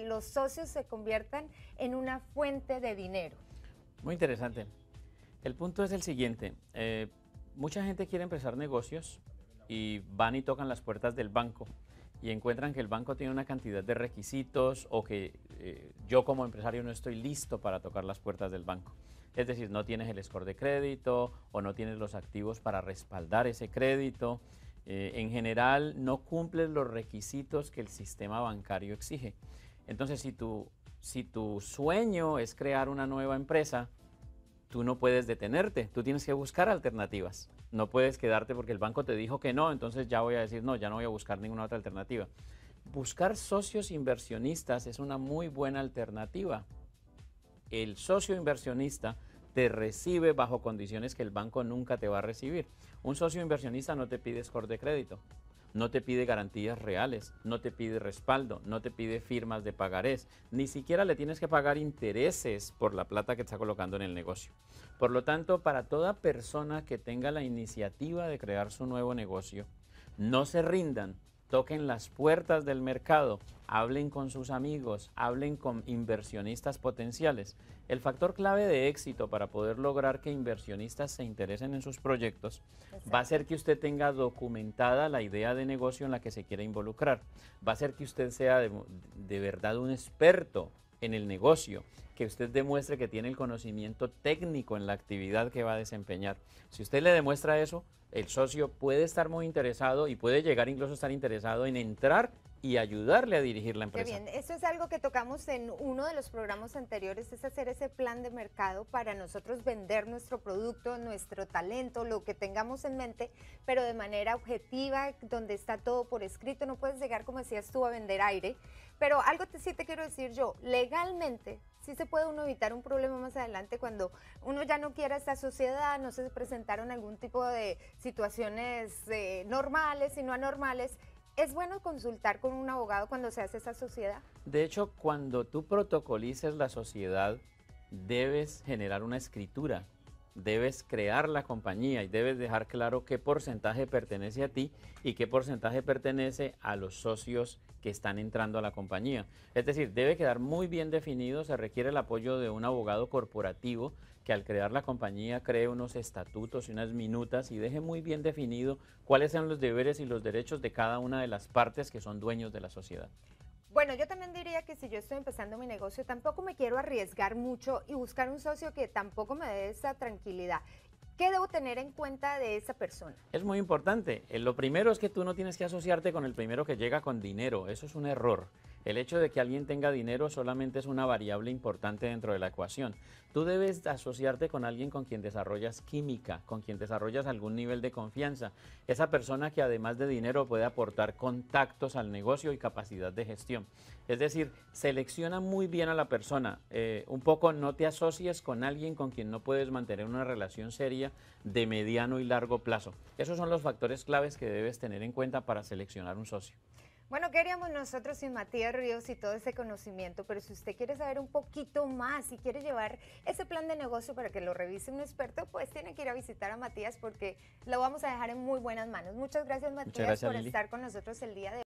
los socios se conviertan en una fuente de dinero? Muy interesante. El punto es el siguiente. Eh, mucha gente quiere empezar negocios y van y tocan las puertas del banco y encuentran que el banco tiene una cantidad de requisitos o que eh, yo como empresario no estoy listo para tocar las puertas del banco. Es decir, no tienes el score de crédito o no tienes los activos para respaldar ese crédito. Eh, en general, no cumples los requisitos que el sistema bancario exige. Entonces, si tu, si tu sueño es crear una nueva empresa, tú no puedes detenerte, tú tienes que buscar alternativas. No puedes quedarte porque el banco te dijo que no, entonces ya voy a decir no, ya no voy a buscar ninguna otra alternativa. Buscar socios inversionistas es una muy buena alternativa. El socio inversionista te recibe bajo condiciones que el banco nunca te va a recibir. Un socio inversionista no te pide score de crédito, no te pide garantías reales, no te pide respaldo, no te pide firmas de pagarés, ni siquiera le tienes que pagar intereses por la plata que está colocando en el negocio. Por lo tanto, para toda persona que tenga la iniciativa de crear su nuevo negocio, no se rindan, toquen las puertas del mercado, hablen con sus amigos, hablen con inversionistas potenciales. El factor clave de éxito para poder lograr que inversionistas se interesen en sus proyectos va a ser que usted tenga documentada la idea de negocio en la que se quiere involucrar. Va a ser que usted sea de, de verdad un experto en el negocio, que usted demuestre que tiene el conocimiento técnico en la actividad que va a desempeñar. Si usted le demuestra eso, el socio puede estar muy interesado y puede llegar incluso a estar interesado en entrar y ayudarle a dirigir la empresa. Qué bien, eso es algo que tocamos en uno de los programas anteriores, es hacer ese plan de mercado para nosotros vender nuestro producto, nuestro talento, lo que tengamos en mente, pero de manera objetiva, donde está todo por escrito, no puedes llegar, como decías tú, a vender aire, pero algo te, sí te quiero decir yo, legalmente sí se puede uno evitar un problema más adelante cuando uno ya no quiera esta sociedad, no se presentaron algún tipo de situaciones eh, normales y no anormales. ¿Es bueno consultar con un abogado cuando se hace esa sociedad? De hecho, cuando tú protocolices la sociedad, debes generar una escritura debes crear la compañía y debes dejar claro qué porcentaje pertenece a ti y qué porcentaje pertenece a los socios que están entrando a la compañía. Es decir, debe quedar muy bien definido, se requiere el apoyo de un abogado corporativo que al crear la compañía cree unos estatutos y unas minutas y deje muy bien definido cuáles son los deberes y los derechos de cada una de las partes que son dueños de la sociedad. Bueno, yo también diría que si yo estoy empezando mi negocio, tampoco me quiero arriesgar mucho y buscar un socio que tampoco me dé esa tranquilidad. ¿Qué debo tener en cuenta de esa persona? Es muy importante. Eh, lo primero es que tú no tienes que asociarte con el primero que llega con dinero. Eso es un error. El hecho de que alguien tenga dinero solamente es una variable importante dentro de la ecuación. Tú debes asociarte con alguien con quien desarrollas química, con quien desarrollas algún nivel de confianza. Esa persona que además de dinero puede aportar contactos al negocio y capacidad de gestión. Es decir, selecciona muy bien a la persona. Eh, un poco no te asocies con alguien con quien no puedes mantener una relación seria de mediano y largo plazo. Esos son los factores claves que debes tener en cuenta para seleccionar un socio. Bueno, queríamos nosotros sin Matías Ríos y todo ese conocimiento, pero si usted quiere saber un poquito más y quiere llevar ese plan de negocio para que lo revise un experto, pues tiene que ir a visitar a Matías porque lo vamos a dejar en muy buenas manos. Muchas gracias Matías por estar con nosotros el día de hoy.